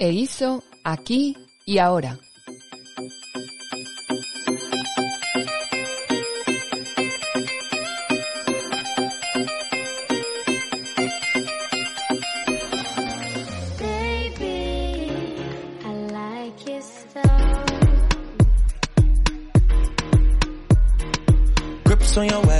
E hizo aquí y ahora. Your.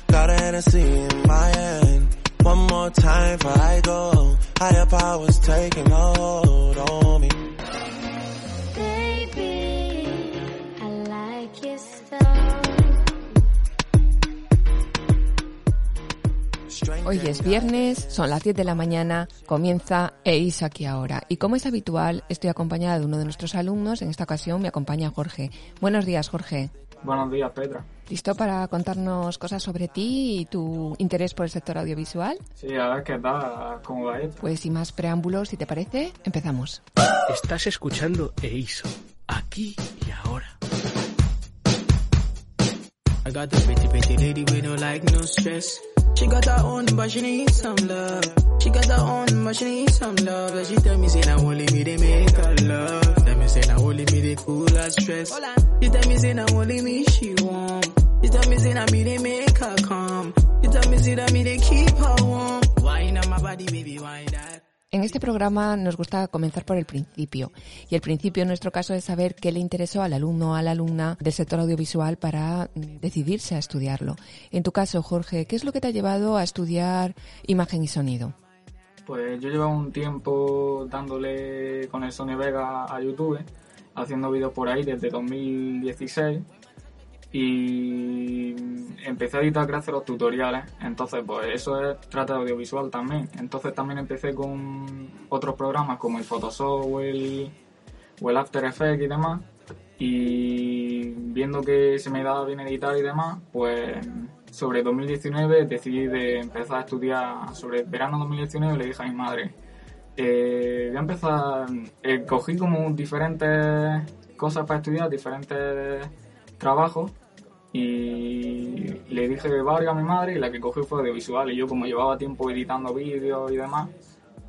Got a Hennessy in my hand. One more time before I go. Higher powers taking hold on me. Hoy es viernes, son las 10 de la mañana, comienza EIS aquí ahora. Y como es habitual, estoy acompañada de uno de nuestros alumnos. En esta ocasión me acompaña Jorge. Buenos días, Jorge. Buenos días, Petra. ¿Listo para contarnos cosas sobre ti y tu interés por el sector audiovisual? Sí, a ver qué tal, cómo va esto. Pues sin más preámbulos, si te parece, empezamos. Estás escuchando EISO, aquí y ahora. I got the pretty, pretty lady with no like, no stress. She got her own, but she needs some love. She got her own, but she needs some love. And she tell me, say, now only me, they make her love. Tell me, say, now only me, they cool her stress. She tell me, say, now only me, she want. She tell me, say, now me, they make her calm. She tell me, say, that me, they keep her warm. Wine on my body, baby, wine that. En este programa nos gusta comenzar por el principio. Y el principio en nuestro caso es saber qué le interesó al alumno o a la alumna del sector audiovisual para mm, decidirse a estudiarlo. En tu caso, Jorge, ¿qué es lo que te ha llevado a estudiar imagen y sonido? Pues yo llevo un tiempo dándole con el Sony Vega a YouTube, haciendo vídeos por ahí desde 2016 y empecé a editar gracias a los tutoriales. Entonces, pues eso es trata de audiovisual también. Entonces también empecé con otros programas como el Photoshop o el, o el After Effects y demás. Y viendo que se me daba bien editar y demás, pues sobre 2019 decidí de empezar a estudiar sobre el verano 2019 le dije a mi madre eh, voy a empezar eh, cogí como diferentes cosas para estudiar diferentes trabajos y le dije varias a mi madre y la que cogí fue audiovisual y yo como llevaba tiempo editando vídeos y demás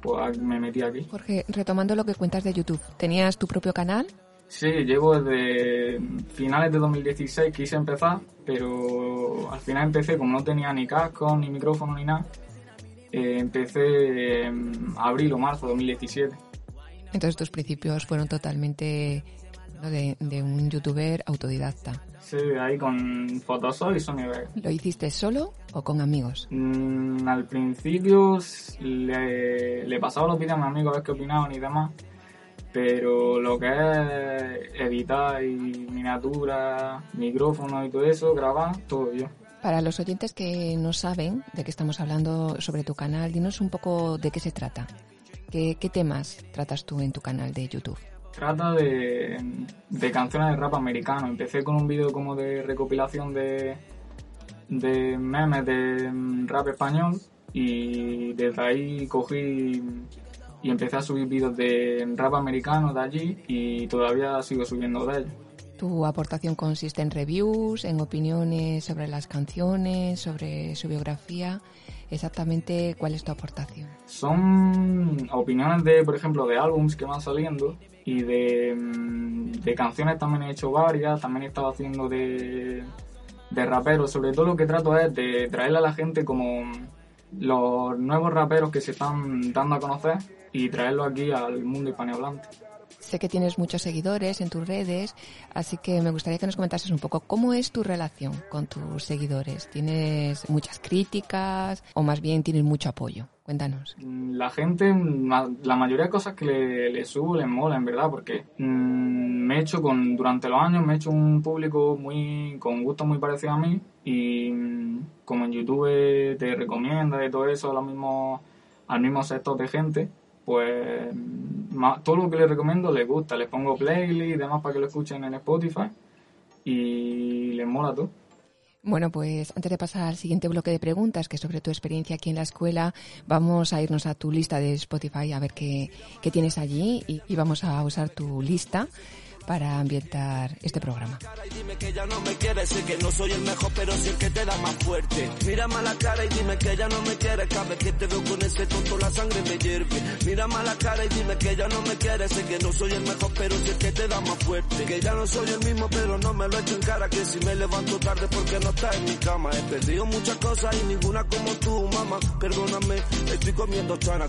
pues me metí aquí Jorge, retomando lo que cuentas de YouTube, ¿tenías tu propio canal? Sí, llevo desde finales de 2016 quise empezar, pero al final empecé como no tenía ni casco, ni micrófono, ni nada. eh, empecé en abril o marzo de 2017. Entonces tus principios fueron totalmente ¿no? de, de un youtuber autodidacta. Sí, ahí con Photoshop y Sony. ¿Lo hiciste solo o con amigos? Mm, al principio le, le pasaba los vídeos a mis amigos a ver qué opinaban y demás, pero lo que es editar y miniatura, micrófono y todo eso, grabar, todo yo. Para los oyentes que no saben de qué estamos hablando sobre tu canal, dinos un poco de qué se trata. ¿Qué, qué temas tratas tú en tu canal de YouTube? Trata de, de canciones de rap americano. Empecé con un vídeo como de recopilación de, de memes de mm, rap español y desde ahí cogí y empecé a subir vídeos de rap americano de allí y todavía sigo subiendo de ellos. Tu aportación consiste en reviews, en opiniones sobre las canciones, sobre su biografía. Exactamente cuál es tu aportación. Son opiniones de, por ejemplo, de álbums que van saliendo Y de, mm, de canciones también he hecho varias, también he estado haciendo de, de raperos. Sobre todo lo que trato es de traerle a la gente como los nuevos raperos que se están dando a conocer y traerlos aquí al mundo hispanohablante. Sé que tienes muchos seguidores en tus redes, así que me gustaría que nos comentases un poco cómo es tu relación con tus seguidores. ¿Tienes muchas críticas o más bien tienes mucho apoyo? Cuéntanos. Mm, La gente, la mayoría de cosas que le, subo les mola, en verdad, porque mm, me he hecho con, durante los años me he hecho un público muy, con gustos muy parecidos a mí y mm, como en YouTube te recomienda y todo eso a los al mismo sector de gente, pues mm, todo lo que les recomiendo les gusta, les pongo playlist y demás para que lo escuchen en Spotify y les mola todo. Bueno, pues antes de pasar al siguiente bloque de preguntas, que es sobre tu experiencia aquí en la escuela, vamos a irnos a tu lista de Spotify a ver qué, qué tienes allí y, y vamos a usar tu lista para ambientar este programa.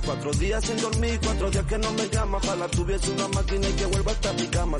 cuatro días sin dormir, cuatro días que no me llama. Ojalá tuviese una máquina y que vuelva hasta mi cama.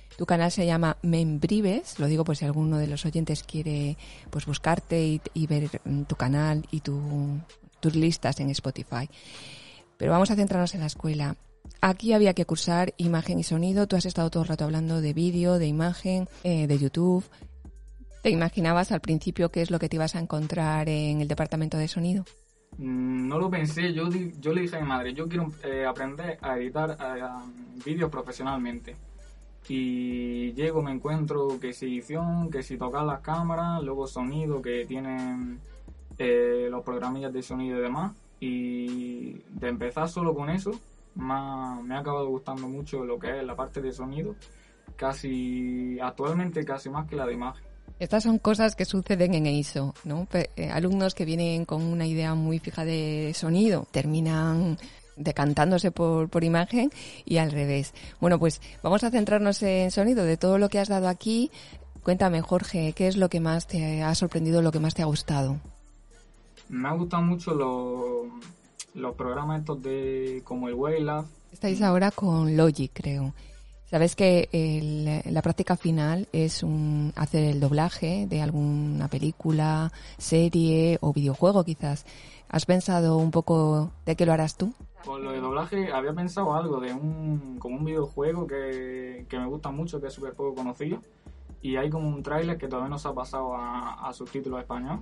Tu canal se llama Membrives, lo digo por si alguno de los oyentes quiere pues buscarte y, ver mm, tu canal y tu- tus listas en Spotify. Pero vamos a centrarnos en la escuela. Aquí había que cursar imagen y sonido. Tú has estado todo el rato hablando de vídeo, de imagen, eh, de YouTube. ¿Te imaginabas al principio qué es lo que te ibas a encontrar en el departamento de sonido? Mm, No lo pensé, yo, yo le dije a mi madre, yo quiero eh, aprender a editar eh, vídeos profesionalmente. Y llego, me encuentro que si edición, que si tocar las cámaras, luego sonido que tienen eh, los programillas de sonido y demás. Y de empezar solo con eso, ha, me ha acabado gustando mucho lo que es la parte de sonido. Casi, actualmente casi más que la de imagen. Estas son cosas que suceden en EISO, ¿no? Eh, alumnos que vienen con una idea muy fija de sonido terminan decantándose por, por imagen y al revés. Bueno, pues vamos a centrarnos en sonido. De todo lo que has dado aquí, cuéntame, Jorge, ¿qué es lo que más te ha sorprendido, lo que más te ha gustado? Me ha gustado mucho los, los programas estos de como el Wavelab, Estáis ahora con Logic, creo. Sabes que el- la práctica final es un, hacer el doblaje de alguna película, serie o videojuego quizás. ¿Has pensado un poco de qué lo harás tú? Con lo de doblaje había pensado algo de un como un videojuego que, que me gusta mucho, que es súper poco conocido. Y hay como un tráiler que todavía no se ha pasado a, a subtítulos español.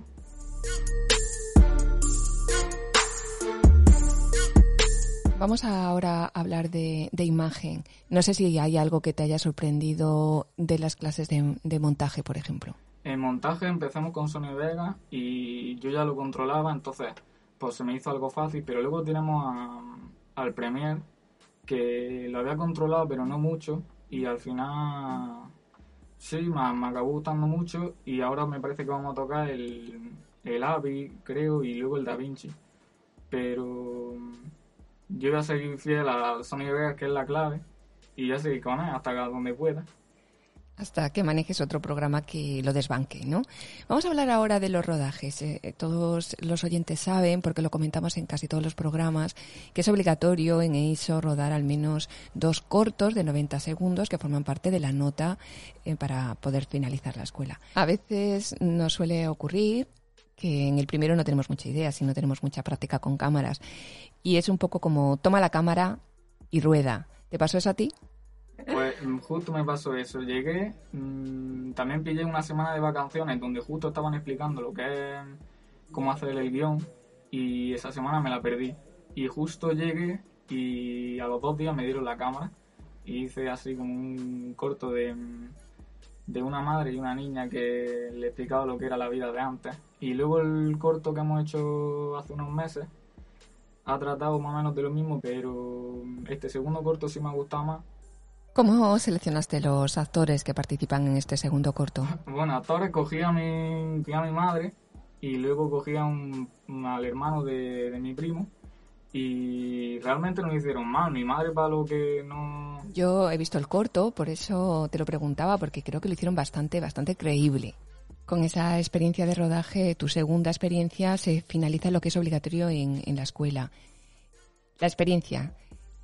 Vamos ahora a hablar de, de imagen. No sé si hay algo que te haya sorprendido de las clases de, de montaje, por ejemplo. En montaje empezamos con Sony Vega y yo ya lo controlaba, entonces pues se me hizo algo fácil, pero luego tenemos a- al Premiere que lo había controlado pero no mucho y al final sí, me, acabó gustando mucho y ahora me parece que vamos a tocar el, el AVI, creo, y luego el DaVinci. Pero yo voy a seguir fiel a Sony Vegas, que es la clave, y ya seguir con él hasta donde pueda. Hasta que manejes otro programa que lo desbanque, ¿no? Vamos a hablar ahora de los rodajes. Eh, eh, todos los oyentes saben, porque lo comentamos en casi todos los programas, que es obligatorio en EISO rodar al menos dos cortos de 90 segundos que forman parte de la nota eh, para poder finalizar la escuela. A veces nos suele ocurrir que en el primero no tenemos mucha idea, si no tenemos mucha práctica con cámaras. Y es un poco como toma la cámara y rueda. ¿Te pasó eso a ti? Mm, justo me pasó eso. Llegué, mm, también pillé una semana de vacaciones donde justo estaban explicando lo que es cómo hacer el guion y esa semana me la perdí. Y justo llegué y a los dos días me dieron la cámara y hice así como un corto de, de una madre y una niña que le explicaba lo que era la vida de antes. Y luego el corto que hemos hecho hace unos meses ha tratado más o menos de lo mismo, pero este segundo corto sí me ha gustado más. ¿Cómo seleccionaste los actores que participan en este segundo corto? Bueno, actores cogí a mi, a mi madre y luego cogí a un, al hermano de, de mi primo y realmente no hicieron mal. Mi madre para lo que no... Yo he visto el corto, por eso te lo preguntaba, porque creo que lo hicieron bastante, bastante creíble. Con esa experiencia de rodaje, tu segunda experiencia se finaliza lo que es obligatorio en, en la escuela. La experiencia,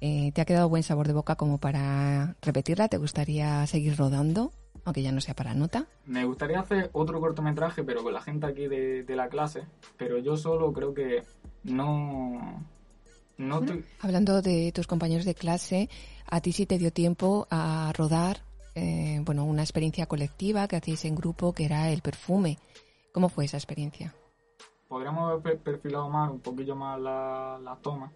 eh, ¿te ha quedado buen sabor de boca como para repetirla? ¿Te gustaría seguir rodando, aunque ya no sea para nota? Me gustaría hacer otro cortometraje, pero con la gente aquí de, de la clase, pero yo solo creo que no... No estoy- Hablando de tus compañeros de clase, a ti sí te dio tiempo a rodar, eh, bueno, una experiencia colectiva que hacéis en grupo, que era el perfume. ¿Cómo fue esa experiencia? podríamos haber per- perfilado más, un poquillo más la- las tomas,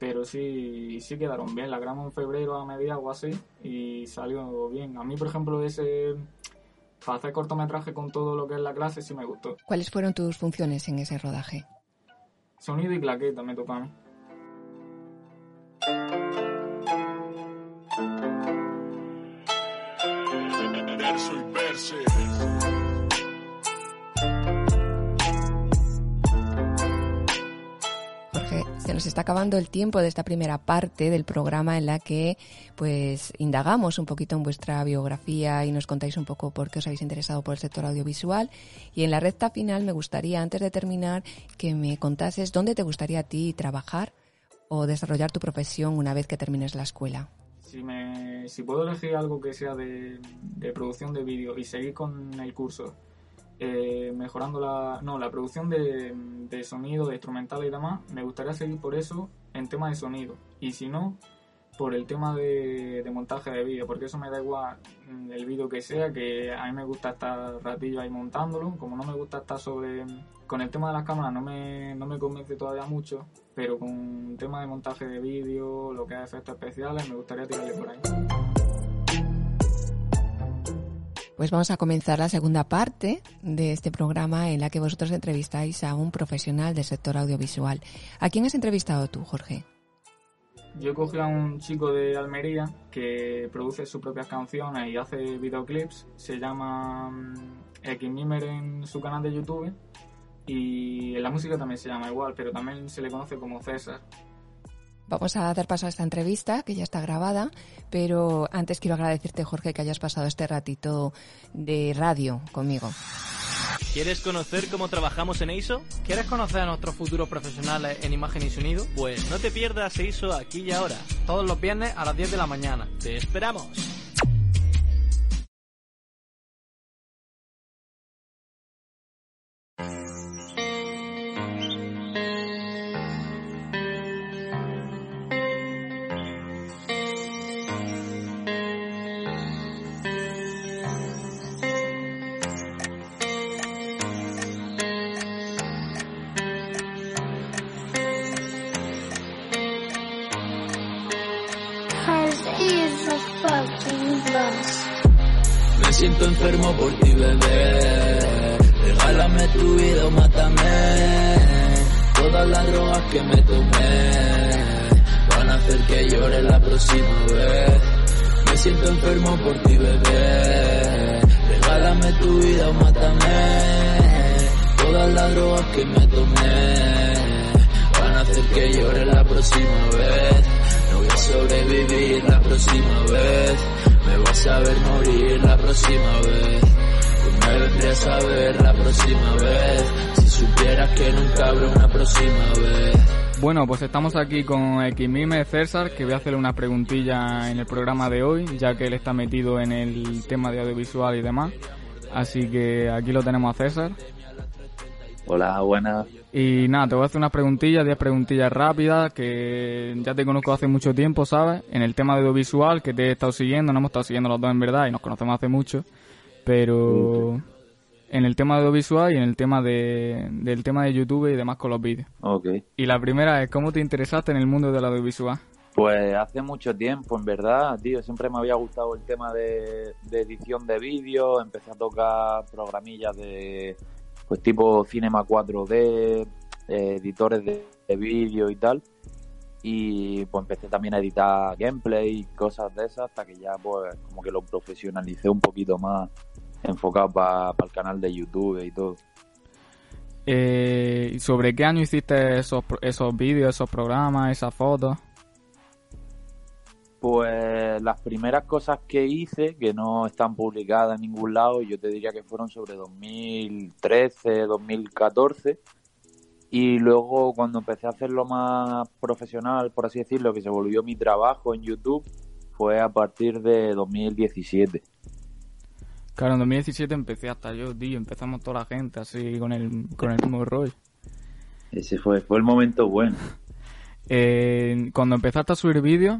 pero sí, sí quedaron bien. La grabamos en febrero a mediados o así y salió bien. A mí, por ejemplo, ese para hacer cortometraje con todo lo que es la clase sí me gustó. ¿Cuáles fueron tus funciones en ese rodaje? Sonido y claqueta me mí. Verso y verse. Nos está acabando el tiempo de esta primera parte del programa en la que pues indagamos un poquito en vuestra biografía y nos contáis un poco por qué os habéis interesado por el sector audiovisual. Y en la recta final me gustaría, antes de terminar, que me contases dónde te gustaría a ti trabajar o desarrollar tu profesión una vez que termines la escuela. Si, me, si puedo elegir algo que sea de, de producción de vídeo y seguir con el curso, eh, mejorando la, no, la producción de, de sonido, de instrumental y demás, me gustaría seguir por eso en tema de sonido. Y si no, por el tema de, de montaje de vídeo, porque eso me da igual mm, el vídeo que sea, que a mí me gusta estar ratillo ahí montándolo, como no me gusta estar sobre... Con el tema de las cámaras no me, no me convence todavía mucho, pero con el tema de montaje de vídeo, lo que es efectos especiales, me gustaría tirarle por ahí. Pues vamos a comenzar la segunda parte de este programa en la que vosotros entrevistáis a un profesional del sector audiovisual. ¿A quién has entrevistado tú, Jorge? Yo cogí a un chico de Almería que produce sus propias canciones y hace videoclips. Se llama mm, Xmimer en su canal de YouTube. Y en la música también se llama igual, pero también se le conoce como César. Vamos a dar paso a esta entrevista, que ya está grabada, pero antes quiero agradecerte, Jorge, que hayas pasado este ratito de radio conmigo. ¿Quieres conocer cómo trabajamos en EISO? ¿Quieres conocer a nuestros futuros profesionales en imagen y sonido? Pues no te pierdas EISO aquí y ahora. Todos los viernes a las 10 de la mañana. ¡Te esperamos! Enfermo por ti, bebé. Regálame tu vida o mátame. Todas las drogas que me tomé van a hacer que llore la próxima vez. Me siento enfermo por ti, bebé. Regálame tu vida o mátame. Todas las drogas que me tomé van a hacer que llore la próxima vez. No voy a sobrevivir la próxima vez. Me vas a ver morir la próxima vez. Pues me vendrías a ver la próxima vez. Si supieras que nunca habrá una próxima vez. Bueno, pues estamos aquí con Xmime César, que voy a hacerle una preguntilla en el programa de hoy, ya que él está metido en el tema de audiovisual y demás. Así que aquí lo tenemos a César. Hola, buenas. Y nada, te voy a hacer unas preguntillas, 10 preguntillas rápidas, que ya te conozco hace mucho tiempo, ¿sabes? En el tema de audiovisual, que te he estado siguiendo, no hemos estado siguiendo los dos en verdad y nos conocemos hace mucho, pero en el tema de audiovisual y en el tema de, del tema de YouTube y demás con los vídeos. Ok. Y la primera es, ¿cómo te interesaste en el mundo del audiovisual? Pues hace mucho tiempo, en verdad, tío. Siempre me había gustado el tema de, de edición de vídeo. Empecé a tocar programillas de, pues tipo Cinema 4D, eh, editores de, de vídeo y tal. Y pues empecé también a editar gameplay y cosas de esas hasta que ya pues como que lo profesionalicé un poquito más enfocado para el canal de YouTube y todo. Eh, ¿Sobre qué año hiciste esos, esos vídeos, esos programas, esas fotos? Pues las primeras cosas que hice, que no están publicadas en ningún lado, yo te diría que fueron sobre 2013, 2014. Y luego cuando empecé a hacerlo más profesional, por así decirlo, que se volvió mi trabajo en YouTube, fue a partir de 2017. Claro, en 2017 empecé hasta yo, tío, empezamos toda la gente así con el, con el mismo rollo. Ese fue, fue el momento bueno. Eh, cuando empezaste a subir vídeos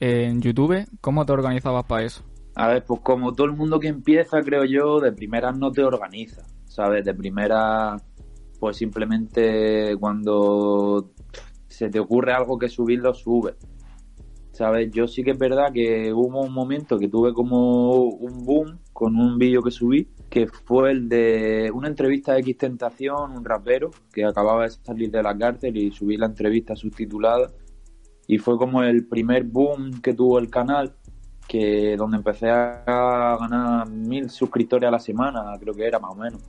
en YouTube, ¿cómo te organizabas para eso? A ver, pues como todo el mundo que empieza, creo yo, de primeras no te organiza, ¿sabes? De primera, pues simplemente cuando se te ocurre algo que subir, lo subes. ¿Sabes? Yo sí que es verdad que hubo un momento que tuve como un boom con un vídeo que subí, que fue el de una entrevista de X Tentación, un rapero que acababa de salir de la cárcel y subí la entrevista subtitulada. Y fue como el primer boom que tuvo el canal, que donde empecé a ganar mil suscriptores a la semana, creo que era más o menos.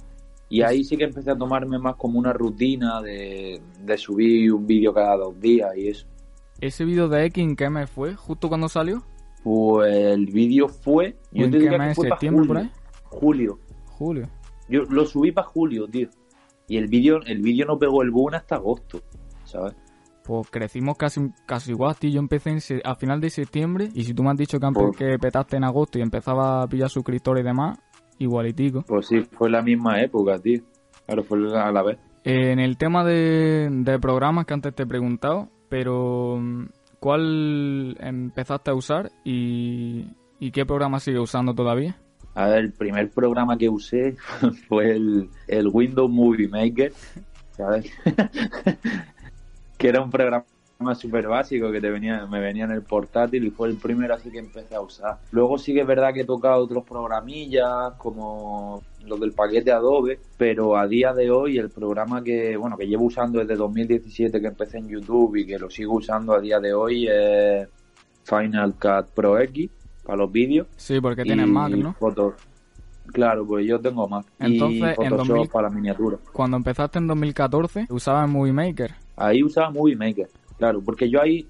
Y ahí sí que empecé a tomarme más como una rutina de, de subir un vídeo cada dos días y eso. ¿Ese vídeo de X en qué mes fue? ¿Justo cuando salió? Pues el vídeo fue. Yo ¿En te qué mes? Que ¿Septiembre por ahí? Julio. Julio. Yo lo subí para julio, tío. Y el vídeo el vídeo no pegó el boom hasta agosto, ¿sabes? Pues crecimos casi, casi igual, tío. Yo empecé en, a final de septiembre. Y si tú me has dicho que, pues, que petaste en agosto y empezaba a pillar suscriptores y demás, igualitico. Pues sí, fue la misma época, tío. Claro, fue a la vez. Eh, en el tema de, de programas que antes te he preguntado, pero ¿cuál empezaste a usar y, y qué programa sigue usando todavía? A ver, el primer programa que usé fue el, el Windows Movie Maker, ¿sabes? que era un programa súper básico que te venía, me venía en el portátil y fue el primero así que empecé a usar. Luego sí que es verdad que he tocado otros programillas como los del paquete Adobe, pero a día de hoy el programa que, bueno, que llevo usando desde 2017 que empecé en YouTube y que lo sigo usando a día de hoy es Final Cut Pro X para los vídeos. Sí, porque tienes Mac, ¿no? Fotos. Claro, pues yo tengo Mac. Entonces, y Photoshop en 2000, para la miniatura. Cuando empezaste en 2014, usabas Movie Maker. Ahí usaba Movie Maker, claro, porque yo ahí,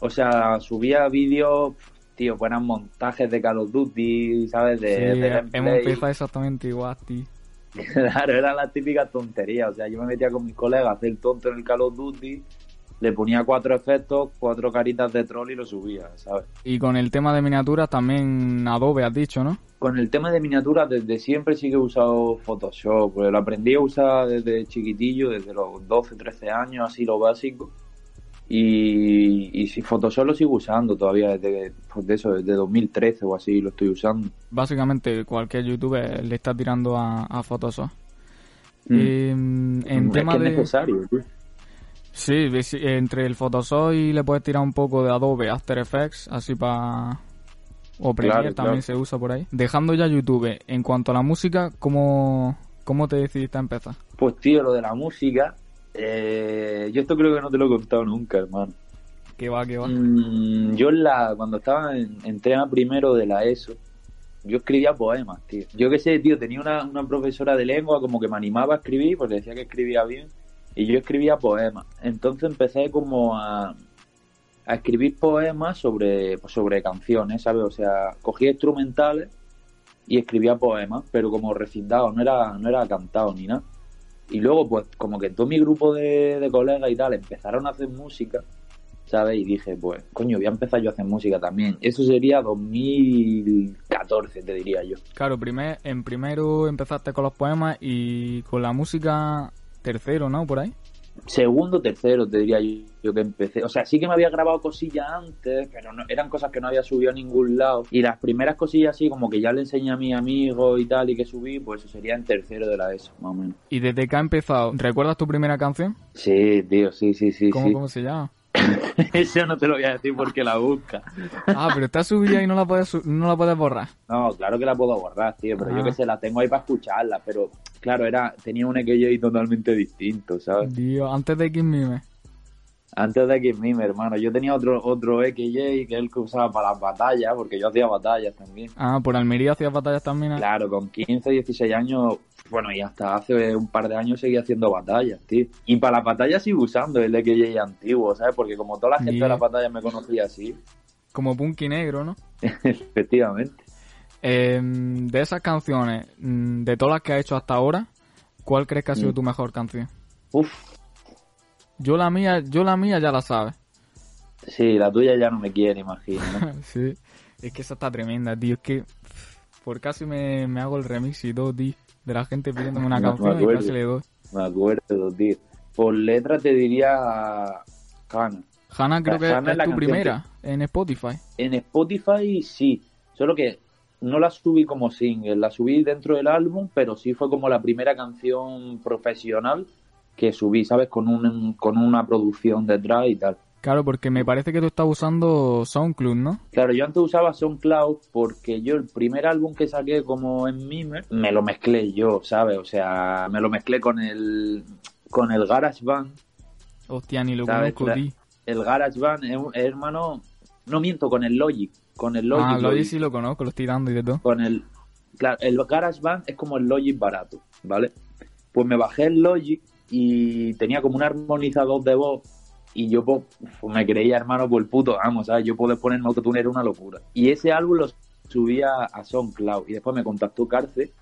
o sea, subía vídeos, tío, fueran montajes de Call of Duty, ¿sabes? De, sí, de hemos empezado exactamente igual, tío. Claro, era la típica tontería. O sea, yo me metía con mis colegas a hacer tonto en el Call of Duty, le ponía cuatro efectos, cuatro caritas de troll y lo subía, ¿sabes? Y con el tema de miniaturas también Adobe has dicho, ¿no? Con el tema de miniaturas desde siempre sí que he usado Photoshop, pues lo aprendí a usar desde chiquitillo, desde los 12, 13 años, así lo básico. Y, y si Photoshop lo sigo usando todavía desde, pues de eso, desde 2013 o así lo estoy usando. Básicamente cualquier youtuber le está tirando a, a Photoshop. Mm. Eh, en es tema que es de... necesario, tío. Sí, entre el Photoshop y le puedes tirar un poco de Adobe After Effects, así para... O Premiere Claro, también claro. se usa por ahí. Dejando ya YouTube, en cuanto a la música, ¿cómo, cómo te decidiste a empezar? Pues tío, lo de la música, eh, yo esto creo que no te lo he contado nunca, hermano. Que va, que va. Mm, yo en la, cuando estaba en, a primero de la ESO, yo escribía poemas, tío. Yo qué sé, tío, tenía una, una profesora de lengua como que me animaba a escribir porque decía que escribía bien y yo escribía poemas. Entonces empecé como a, a escribir poemas sobre, pues, sobre canciones, ¿sabes? O sea, cogía instrumentales y escribía poemas, pero como recitados, no era, no era cantado ni nada. Y luego, pues, como que todo mi grupo de, de colegas y tal empezaron a hacer música, ¿sabes? Y dije, pues, coño, voy a empezar yo a hacer música también. Eso sería 2014, te diría yo. Claro, primer, en primero empezaste con los poemas y con la música tercero, ¿no? Por ahí. Segundo, tercero, te diría yo, yo que empecé. O sea, sí que me había grabado cosillas antes, pero no, eran cosas que no había subido a ningún lado. Y las primeras cosillas así, como que ya le enseñé a mi amigo y tal, y que subí, pues eso sería en tercero de la ESO, más o menos. Y desde que ha empezado, ¿recuerdas tu primera canción? Sí, tío, sí, sí, sí. ¿Cómo, sí. cómo se llama? Eso no te lo voy a decir porque la busca. Ah, pero está subida y no la puedes, no la puedes borrar. No, claro que la puedo borrar, tío, pero Ah. yo que sé, la tengo ahí para escucharla, pero claro, era tenía un EKJ totalmente distinto, ¿sabes? Dios, antes de Kim Mime. Antes de Kiss Me, hermano, yo tenía otro otro EKJ que es el que usaba para las batallas, porque yo hacía batallas también. Ah, por Almería hacías batallas también. ¿eh? Claro, con 15, 16 años, bueno, y hasta hace un par de años seguía haciendo batallas, tío. Y para las batallas sigo usando el EKJ antiguo, ¿sabes? Porque como toda la gente de las batallas me conocía así, Como Punky Negro, ¿no? efectivamente. Eh, de esas canciones, mm, de todas las que has hecho hasta ahora, ¿cuál crees que ha sido Mm. tu mejor canción? Uf, Yo la mía, yo la mía ya la sabes. sí, la tuya ya no me quiere, imagino, ¿no? sí. Es que esa está tremenda, tío. Es que por casi me, me hago el remix y todo, tío. De la gente pidiéndome una No canción y casi le doy. Me acuerdo, tío. Por letra te diría Hannah. Hannah creo que es tu primera en Spotify. En Spotify sí, solo que no la subí como single, la subí dentro del álbum, pero sí fue como la primera canción profesional que subí, ¿sabes? Con, un, con una producción detrás y tal. Claro, porque me parece que tú estás usando SoundCloud, ¿no? Claro, yo antes usaba SoundCloud porque yo el primer álbum que saqué como en Mimer me lo mezclé yo, ¿sabes? O sea, me lo mezclé con el con el GarageBand Hostia, ni lo ¿sabes? conozco, tío. El GarageBand hermano, no miento, con el Logic, con el Logic. Ah, lo Logic sí lo conozco, lo estoy dando y de todo. con el claro, el GarageBand es como el Logic barato, ¿vale? Pues me bajé el Logic y tenía como un armonizador de voz y yo pues, me creía, hermano, por el puto amo, ¿sabes? Yo poder ponerme autotune era una locura. Y ese álbum lo subí a, SoundCloud y después me contactó Carce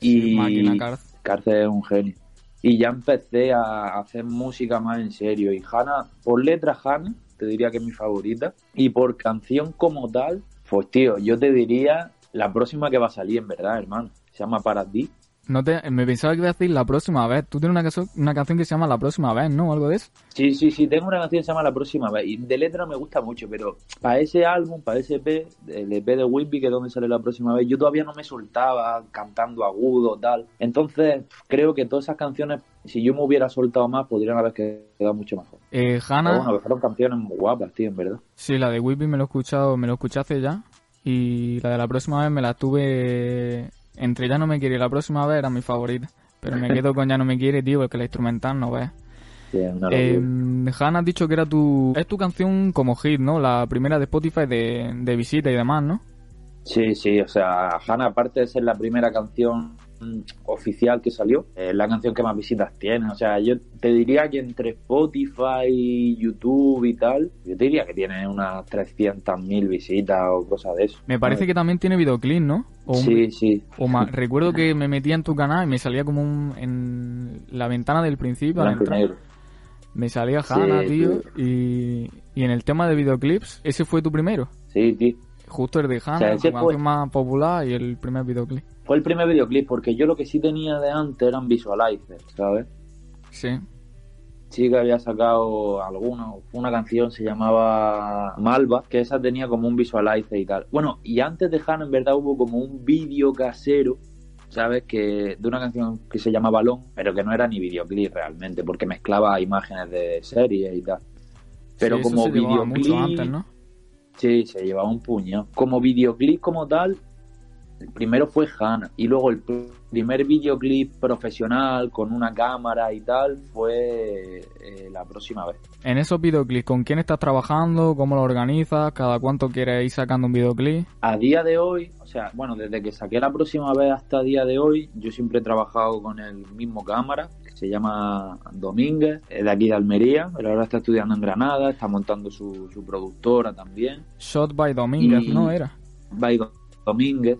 y máquina, Carce. Carce es un genio. Y ya empecé a hacer música más en serio. Y Hannah, por letra Hannah, te diría que es mi favorita. Y por canción como tal, pues tío, yo te diría la próxima que va a salir, en verdad, hermano. Se llama Para ti. No te, me pensaba que iba a decir la próxima vez. Tú tienes una, canción- una canción que se llama La próxima vez, ¿no? Algo de eso. Sí, sí, sí, tengo una canción que se llama La próxima vez. Y de letra me gusta mucho, pero para ese álbum, para ese EP, el EP de Wimpy, que es donde sale la próxima vez, yo todavía no me soltaba cantando agudo, tal. Entonces, creo que todas esas canciones, si yo me hubiera soltado más, podrían haber quedado mucho mejor. Eh, Pero Hannah, bueno, fueron canciones muy guapas, tío, en verdad. sí, la de Whippy me lo he escuchado, me lo escuché hace ya. Y la de la próxima vez me la tuve entre Ya no me quiere y la próxima vez era mi favorita. Pero me quedo con Ya no me quiere, tío, porque la instrumental no ves. Es una Eh. Hannah has dicho que era tu... Es tu canción como hit, ¿no? La primera de Spotify de, de visita y demás, ¿no? Sí, sí, o sea, Hannah, aparte de ser la primera canción oficial que salió, es la canción que más visitas tiene. O sea, yo te diría que entre Spotify, YouTube y tal, yo te diría que tiene unas 300.000 visitas o cosas de eso. Me parece que también tiene videoclip, ¿no? O un- Sí, sí. O más, recuerdo que me metía en tu canal y me salía como un, en la ventana del principio. al entrar. Me salía Sí, Hannah, tío. sí. Y, y en el tema de videoclips, ese fue tu primero. Sí, tío. Justo el de Hannah, sea, canción fue- más popular y el primer videoclip. Fue el primer videoclip porque yo lo que sí tenía de antes eran visualizers, ¿sabes? Sí. Sí que había sacado alguno, una canción se llamaba Malva, que esa tenía como un visualizer y tal. Bueno, y antes de Hannah en verdad hubo como un vídeo casero, ¿sabes? Que de una canción que se llama Balón, pero que no era ni videoclip realmente, porque mezclaba imágenes de series y tal. Pero Sí, como videoclip... mucho antes, ¿no? Sí, se llevaba un puño. Como videoclip como tal, el primero fue Hannah. Y luego el pr- primer videoclip profesional con una cámara y tal fue eh, la próxima vez. En esos videoclips, ¿con quién estás trabajando? ¿Cómo lo organizas? ¿Cada cuánto quieres ir sacando un videoclip? A día de hoy, o sea, bueno, desde que saqué la próxima vez hasta día de hoy, yo siempre he trabajado con el mismo cámara, que se llama Domínguez, es de aquí de Almería, pero ahora está estudiando en Granada, está montando su, su productora también. Shot by Domínguez, Y- ¿no era? By Domínguez,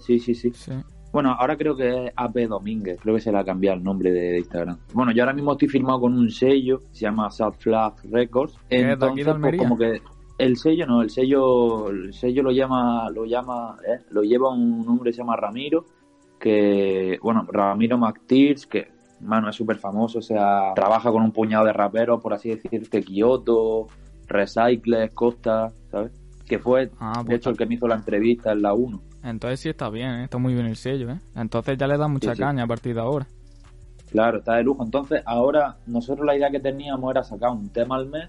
sí, sí, sí. Sí. Bueno, ahora creo que es AP Domínguez, creo que se le ha cambiado el nombre de, Instagram. Bueno, yo ahora mismo estoy firmado con un sello, se llama South Flag Records. ¿Que es de Entonces, pues, como que el sello no, el sello, el sello lo llama, lo llama, eh, lo lleva un hombre que se llama Ramiro, que, bueno, Ramiro McTears, que, mano, es súper famoso, o sea, trabaja con un puñado de raperos, por así decirte, Kyoto, Recycles, Costa, ¿sabes? Que fue, Ah, de hecho, el que me hizo la entrevista en la 1. Entonces sí está bien, ¿eh? está muy bien el sello, ¿eh? Entonces ya le da mucha Sí, sí. caña a partir de ahora. Claro, está de lujo. Entonces, ahora nosotros la idea que teníamos era sacar un tema al mes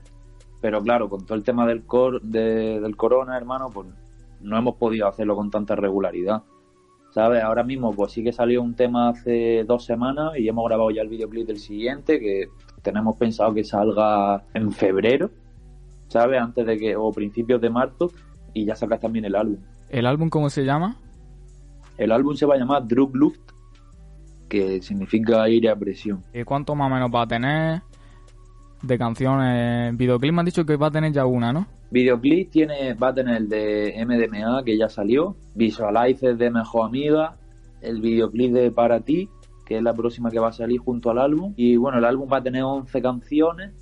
Pero claro, con todo el tema del, cor de, del corona, hermano, pues no hemos podido hacerlo con tanta regularidad. ¿Sabes? Ahora mismo, pues sí que salió un tema hace dos semanas y hemos grabado ya el videoclip del siguiente, que tenemos pensado que salga en febrero, ¿sabes? Antes de que, o principios de marzo, y ya sacas también el álbum. ¿El álbum cómo se llama? El álbum se va a llamar Drug Luft, que significa aire a presión. ¿Y cuánto más o menos va a tener de canciones? Videoclip me han dicho que va a tener ya una, ¿no? Videoclip tiene, va a tener el de MDMA, que ya salió, Visualize de Mejor Amiga, el videoclip de Para Ti, que es la próxima que va a salir junto al álbum. Y bueno, el álbum va a tener 11 canciones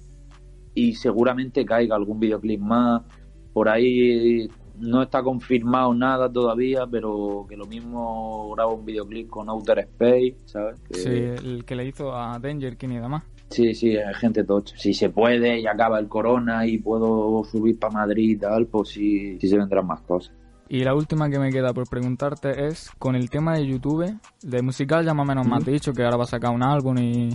y seguramente caiga algún videoclip más. Por ahí no está confirmado nada todavía, pero que lo mismo graba un videoclip con Outer Space, ¿sabes? Que... Sí, el que le hizo a Danger King y demás. Sí, sí, hay gente tocha. Si se puede y acaba el corona y puedo subir para Madrid y tal, pues sí, sí se vendrán más cosas. Y la última que me queda por preguntarte es, con el tema de YouTube, de musical ya más o menos me has dicho que ahora va a sacar un álbum y,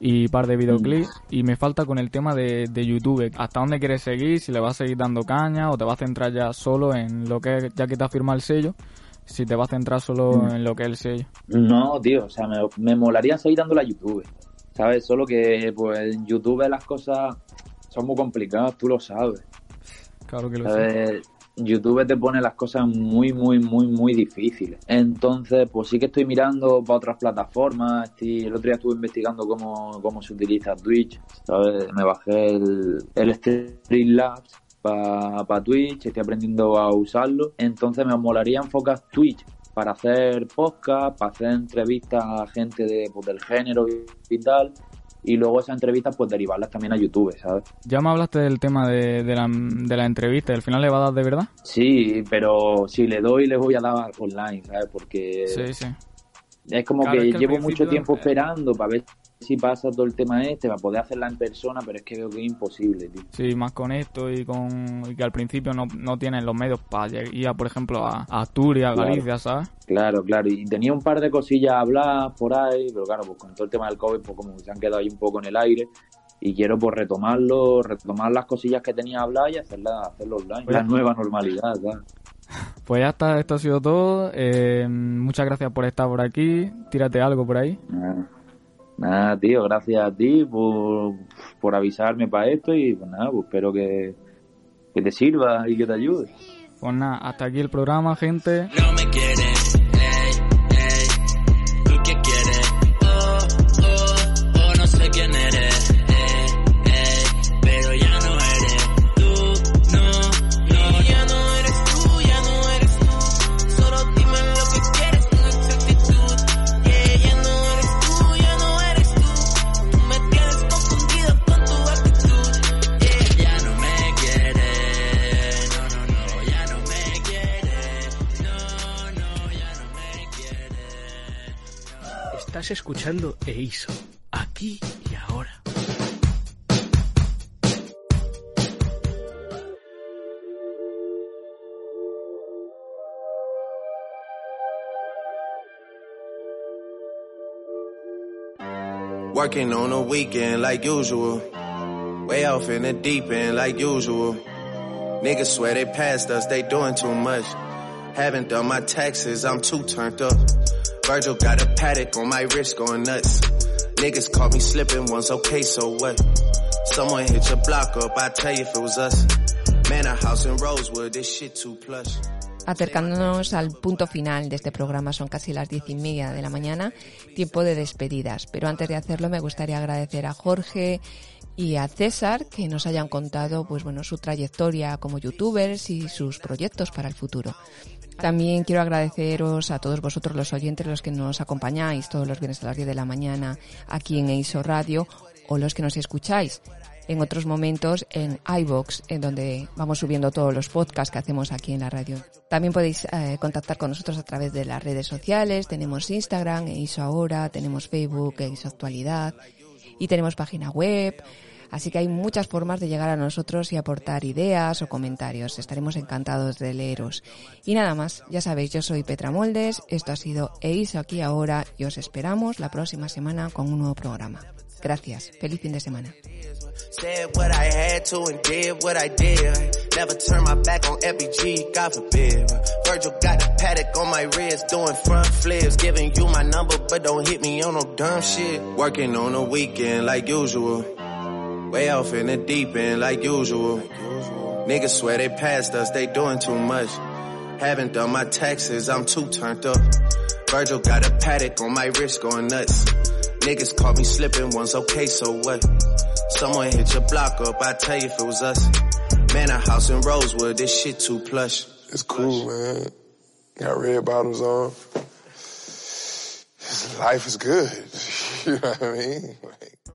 y par de videoclips, y me falta con el tema de, de YouTube. ¿Hasta dónde quieres seguir? Si le vas a seguir dando caña o te vas a centrar ya solo en lo que, ya que te ha firmado el sello, si te vas a centrar solo en lo que es el sello. No, tío, o sea, me, me molaría seguir dándole a YouTube, ¿sabes? Solo que pues en YouTube las cosas son muy complicadas, tú lo sabes. Claro que lo sé. YouTube te pone las cosas muy, muy, muy, muy difíciles. Entonces, pues sí que estoy mirando para otras plataformas. El otro día estuve investigando cómo, cómo se utiliza Twitch. ¿sabes? Me bajé el, el Streamlabs para Twitch. Estoy aprendiendo a usarlo. Entonces, me molaría enfocar Twitch para hacer podcast, para hacer entrevistas a gente de, pues, del género y tal. Y luego esas entrevistas, pues derivarlas también a YouTube, ¿sabes? Ya me hablaste del tema de, de, la, de la entrevista, ¿al final le va a dar de verdad? Sí, pero si le doy, le voy a dar online, ¿sabes? Porque Sí, sí. es como Claro, que, es que al llevo mucho tiempo esperando para ver si pasa todo el tema este, para poder hacerla en persona, pero es que veo que es imposible, tío. Sí, más con esto y con y que al principio no, no tienen los medios para ir, a, por ejemplo, a, a Asturias, a Claro. Galicia, ¿sabes? Claro, claro, y tenía un par de cosillas a hablar por ahí, pero claro, pues con todo el tema del COVID, pues como que se han quedado ahí un poco en el aire, y quiero pues retomarlo, retomar las cosillas que tenía a hablar y hacerla, hacerlo online, Pues la nueva normalidad, ¿sabes? Pues ya está, esto ha sido todo. Eh, muchas gracias por estar por aquí. Tírate algo por ahí. Nada, nada, tío, gracias a ti por, por avisarme para esto y pues nada, pues espero que, que te sirva y que te ayude. Pues nada, hasta aquí el programa, gente. No me quieres, Estás escuchando EISO, aquí y ahora. Working on a weekend like usual. Way off in the deep end like usual. Niggas swear they passed us, they doing too much. Haven't done my taxes, I'm too turned up. Virgil got a paddock on my wrist going nuts. Niggas caught me slipping once, okay, so what? Someone hit your block up, I tell you if it was us. Man, a house in Rosewood, this shit too plush. Acercándonos al punto final de este programa, son casi las diez y media de la mañana, tiempo de despedidas. Pero antes de hacerlo, me gustaría agradecer a Jorge y a César que nos hayan contado, pues bueno, su trayectoria como youtubers y sus proyectos para el futuro. También quiero agradeceros a todos vosotros los oyentes, los que nos acompañáis todos los viernes a las 10 de la mañana aquí en EISO Radio o los que nos escucháis en otros momentos en iVoox, en donde vamos subiendo todos los podcasts que hacemos aquí en la radio. También podéis eh, contactar con nosotros a través de las redes sociales. Tenemos Instagram, EISO Ahora, tenemos Facebook, EISO Actualidad y tenemos página web. Así que hay muchas formas de llegar a nosotros y aportar ideas o comentarios. Estaremos encantados de leeros. Y nada más, ya sabéis, yo soy Petra Moldes, esto ha sido EISO aquí ahora y os esperamos la próxima semana con un nuevo programa. Gracias, feliz fin de semana. Way off in the deep end like usual. Niggas swear they passed us, they doing too much. Haven't done my taxes, I'm too turned up. Virgil got a paddock on my wrist going nuts. Niggas caught me slipping once, okay, so what? Someone hit your block up, I tell you if it was us. Man, a house in Rosewood, this shit too plush. It's cool, man. Got red bottoms on. Life is good. you know what I mean?